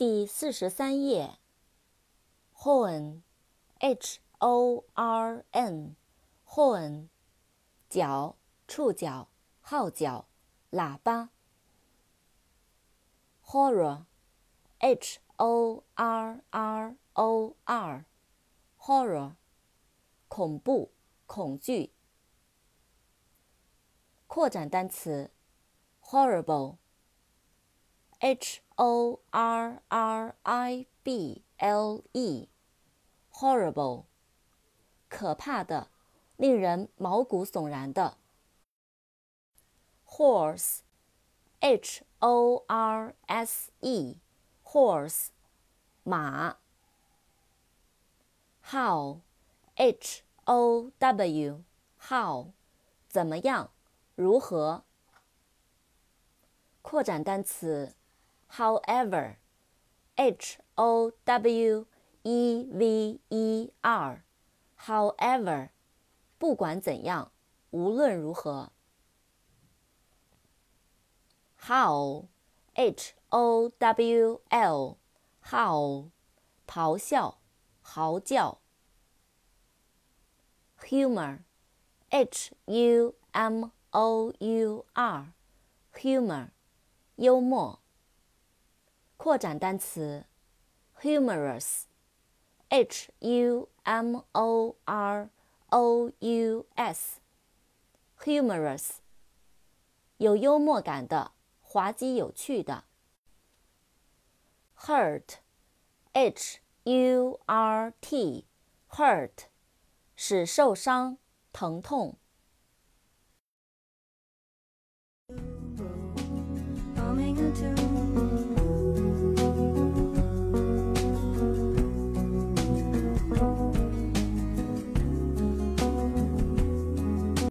第四十三页。horn，h o r n，horn，角，触角，号角，喇叭。horror，h o r r o r，horror，恐怖，恐惧。扩展单词，horrible，h。H O R R I B L E，horrible，可怕的，令人毛骨悚然的。Horse，H O R S E，horse，马。How，H O W，how，怎么样，如何？扩展单词。 However, H O W E V E R, however，不管怎样，无论如何。Howl, H O W L, howl，咆哮，嚎叫。Humor, H U M O U R, humor，幽默。 扩展单词，humorous，h u m o r o u s，humorous，有幽默感的，滑稽有趣的。hurt，h u r t，hurt，使受伤，疼痛。